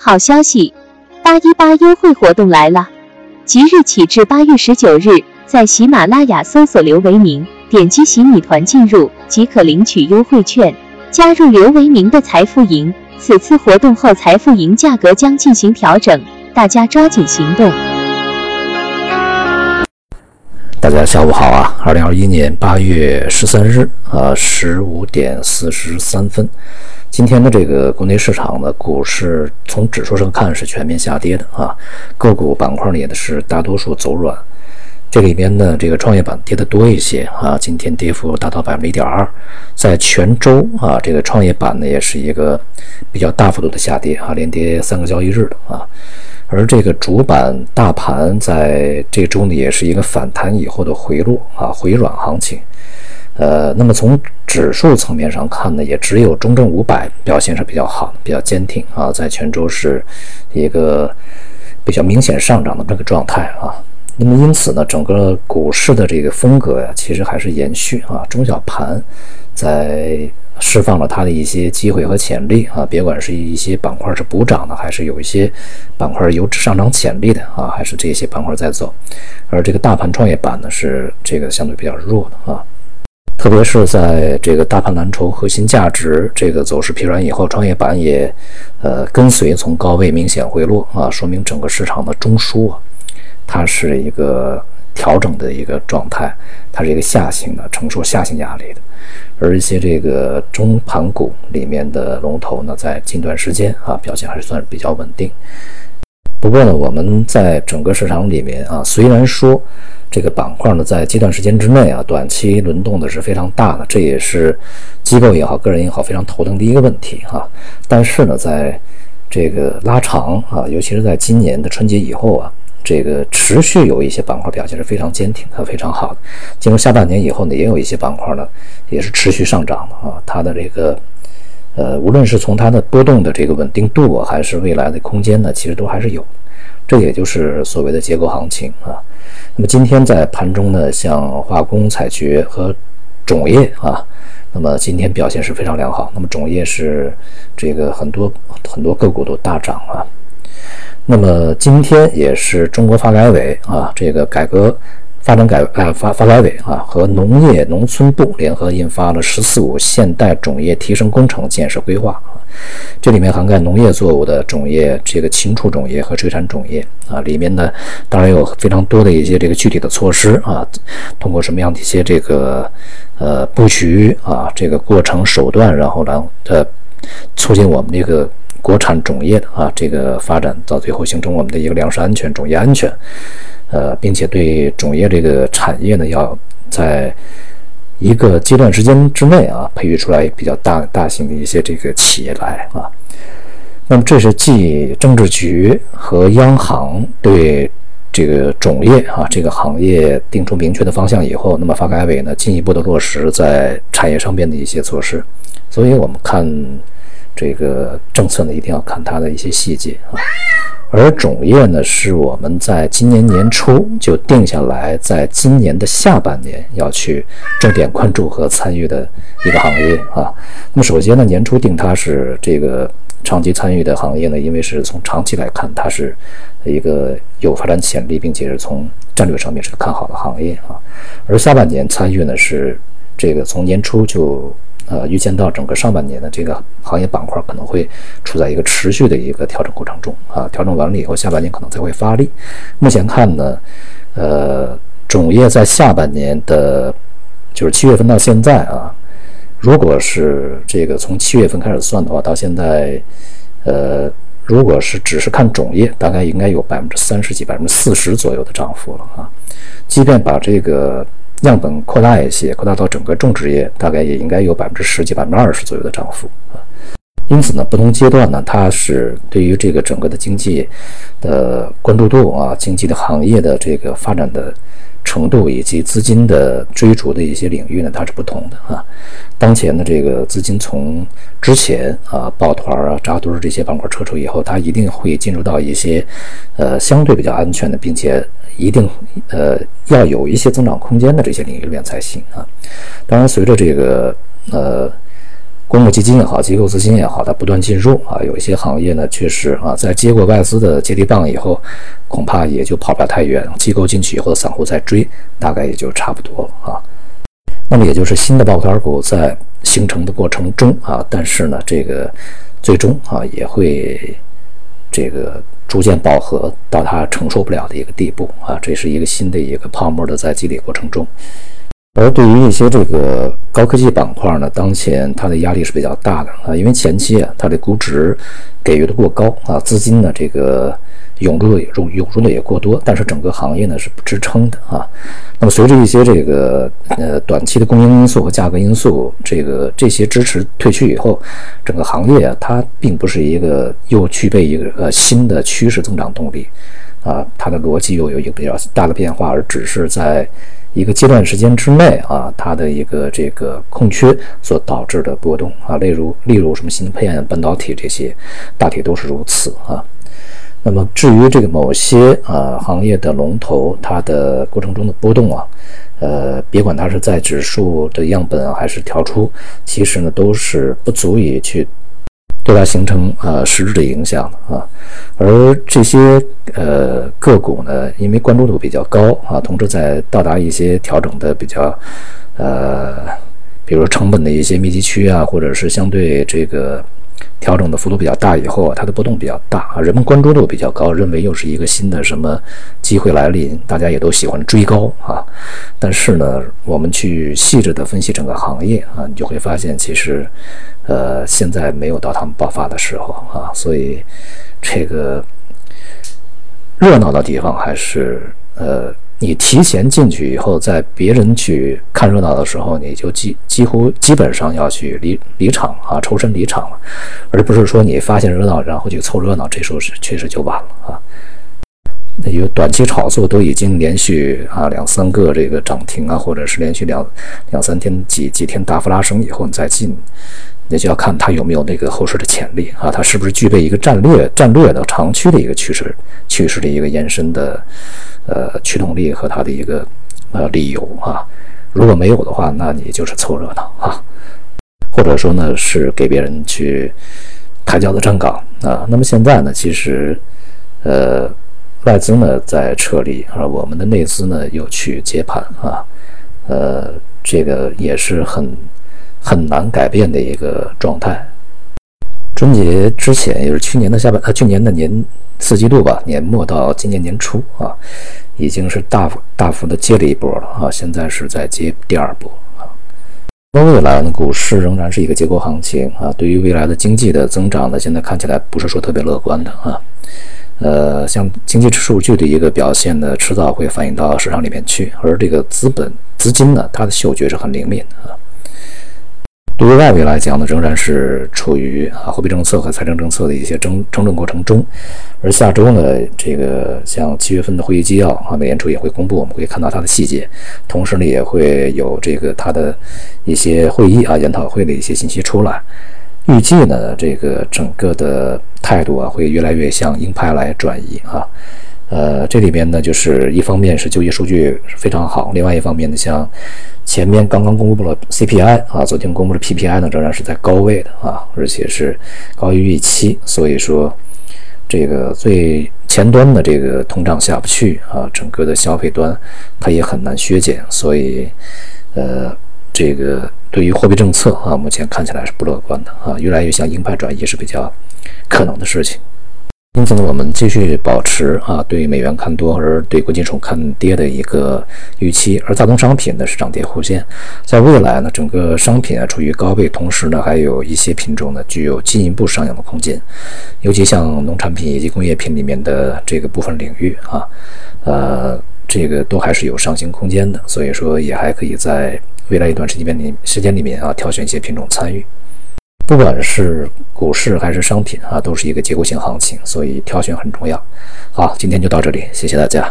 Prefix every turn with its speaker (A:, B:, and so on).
A: 好消息，八一八优惠活动来了！即日起至八月十九日，在喜马拉雅搜索刘维明，点击喜米团进入即可领取优惠券，加入刘维明的财富营。此次活动后，财富营价格将进行调整，大家抓紧行动。
B: 大家下午好啊！二零二一年八月十三日啊，十五点四十三分。今天的这个国内市场呢，股市从指数上看是全面下跌的啊，个股板块呢也是大多数走软。这里边呢，这个创业板跌的多一些啊，今天跌幅达到百分之一点二。在全周啊，这个创业板呢也是一个比较大幅度的下跌啊，连跌三个交易日的啊。而这个主板大盘在这周呢，也是一个反弹以后的回落啊，回软行情。呃，那么从指数层面上看呢，也只有中证五百表现是比较好的，比较坚挺啊，在全周是一个比较明显上涨的这个状态啊。那么因此呢，整个股市的这个风格呀，其实还是延续啊，中小盘在释放了它的一些机会和潜力啊，别管是一些板块是补涨的，还是有一些板块有上涨潜力的啊，还是这些板块在走，而这个大盘创业板呢，是这个相对比较弱的啊。特别是在这个大盘蓝筹核心价值这个走势疲软以后，创业板也呃跟随从高位明显回落啊，说明整个市场的中枢啊，它是一个调整的一个状态，它是一个下行的，承受下行压力的。而一些这个中盘股里面的龙头呢，在近段时间啊表现还是算比较稳定。不过呢，我们在整个市场里面啊，虽然说这个板块呢在这段时间之内啊，短期轮动的是非常大的，这也是机构也好，个人也好非常头疼的一个问题啊。但是呢，在这个拉长啊，尤其是在今年的春节以后啊，这个持续有一些板块表现是非常坚挺和非常好的。进入下半年以后呢，也有一些板块呢也是持续上涨的啊，它的这个。呃，无论是从它的波动的这个稳定度，还是未来的空间呢，其实都还是有。这也就是所谓的结构行情啊。那么今天在盘中呢，像化工、采掘和种业啊，那么今天表现是非常良好。那么种业是这个很多很多个股都大涨啊。那么今天也是中国发改委啊，这个改革。发展改呃发发改委啊和农业农村部联合印发了“十四五”现代种业提升工程建设规划啊，这里面涵盖农业作物的种业、这个禽畜种业和水产种业啊，里面呢当然有非常多的一些这个具体的措施啊，通过什么样的一些这个呃布局啊，这个过程手段，然后来呃促进我们这个国产种业的啊这个发展，到最后形成我们的一个粮食安全、种业安全。呃，并且对种业这个产业呢，要在一个阶段时间之内啊，培育出来比较大大型的一些这个企业来啊。那么，这是继政治局和央行对这个种业啊这个行业定出明确的方向以后，那么发改委呢进一步的落实在产业上边的一些措施。所以我们看这个政策呢，一定要看它的一些细节啊。而种业呢，是我们在今年年初就定下来，在今年的下半年要去重点关注和参与的一个行业啊。那么首先呢，年初定它是这个长期参与的行业呢，因为是从长期来看，它是一个有发展潜力，并且是从战略上面是看好的行业啊。而下半年参与呢，是这个从年初就。呃，预见到整个上半年的这个行业板块可能会处在一个持续的一个调整过程中啊，调整完了以后，下半年可能才会发力。目前看呢，呃，种业在下半年的，就是七月份到现在啊，如果是这个从七月份开始算的话，到现在，呃，如果是只是看种业，大概应该有百分之三十几、百分之四十左右的涨幅了啊。即便把这个。样本扩大一些，扩大到整个种植业，大概也应该有百分之十几、百分之二十左右的涨幅啊。因此呢，不同阶段呢，它是对于这个整个的经济的关注度啊，经济的行业的这个发展的。程度以及资金的追逐的一些领域呢，它是不同的啊。当前的这个资金从之前啊抱团啊扎堆这些板块撤出以后，它一定会进入到一些呃相对比较安全的，并且一定呃要有一些增长空间的这些领域里面才行啊。当然，随着这个呃公募基金也好，机构资金也好，它不断进入啊，有一些行业呢，确实啊，在接过外资的接力棒以后，恐怕也就跑不了太远。机构进去以后，散户再追，大概也就差不多了啊。那么也就是新的抱团股在形成的过程中啊，但是呢，这个最终啊也会这个逐渐饱和到它承受不了的一个地步啊，这是一个新的一个泡沫的在积累过程中。而对于一些这个高科技板块呢，当前它的压力是比较大的啊，因为前期啊它的估值给予的过高啊，资金呢这个涌入的也涌涌入的也过多，但是整个行业呢是不支撑的啊。那么随着一些这个呃短期的供应因素和价格因素，这个这些支持退去以后，整个行业啊它并不是一个又具备一个呃新的趋势增长动力啊，它的逻辑又有一个比较大的变化，而只是在。一个阶段时间之内啊，它的一个这个空缺所导致的波动啊，例如例如什么芯片、半导体这些，大体都是如此啊。那么至于这个某些啊行业的龙头，它的过程中的波动啊，呃，别管它是在指数的样本还是调出，其实呢都是不足以去。对它形成呃实质的影响啊，而这些呃个股呢，因为关注度比较高啊，同时在到达一些调整的比较呃，比如成本的一些密集区啊，或者是相对这个。调整的幅度比较大以后啊，它的波动比较大啊，人们关注度比较高，认为又是一个新的什么机会来临，大家也都喜欢追高啊。但是呢，我们去细致的分析整个行业啊，你就会发现其实，呃，现在没有到他们爆发的时候啊，所以这个热闹的地方还是呃。你提前进去以后，在别人去看热闹的时候，你就几几乎基本上要去离离场啊，抽身离场了，而不是说你发现热闹然后去凑热闹，这时候是确实就晚了啊。那有短期炒作都已经连续啊两三个这个涨停啊，或者是连续两两三天几几天大幅拉升以后你再进，那就要看它有没有那个后市的潜力啊，它是不是具备一个战略战略的长期的一个趋势趋势的一个延伸的。呃，驱动力和它的一个呃理由啊，如果没有的话，那你就是凑热闹啊，或者说呢是给别人去抬轿子站岗啊。那么现在呢，其实呃外资呢在撤离，而我们的内资呢又去接盘啊，呃，这个也是很很难改变的一个状态。春节之前，也是去年的下半呃去年的年。四季度吧，年末到今年年初啊，已经是大幅大幅的接了一波了啊，现在是在接第二波啊。那未来呢，股市仍然是一个结构行情啊。对于未来的经济的增长呢，现在看起来不是说特别乐观的啊。呃，像经济数据的一个表现呢，迟早会反映到市场里面去，而这个资本资金呢，它的嗅觉是很灵敏的啊。对于外围来讲呢，仍然是处于啊货币政策和财政政策的一些争争论过程中。而下周呢，这个像七月份的会议纪要啊，美联储也会公布，我们会看到它的细节。同时呢，也会有这个它的一些会议啊、研讨会的一些信息出来。预计呢，这个整个的态度啊，会越来越向鹰派来转移啊。呃，这里边呢，就是一方面是就业数据非常好，另外一方面呢，像前面刚刚公布了 CPI 啊，昨天公布的 PPI 呢，仍然是在高位的啊，而且是高于预期，所以说这个最前端的这个通胀下不去啊，整个的消费端它也很难削减，所以呃，这个对于货币政策啊，目前看起来是不乐观的啊，越来越向鹰派转移是比较可能的事情。因此呢，我们继续保持啊对美元看多，而对国际指数看跌的一个预期。而大宗商品呢是涨跌互现，在未来呢，整个商品啊处于高位，同时呢，还有一些品种呢具有进一步上扬的空间，尤其像农产品以及工业品里面的这个部分领域啊，呃，这个都还是有上行空间的。所以说，也还可以在未来一段时间里时间里面啊挑选一些品种参与。不管是股市还是商品啊，都是一个结构性行情，所以挑选很重要。好，今天就到这里，谢谢大家。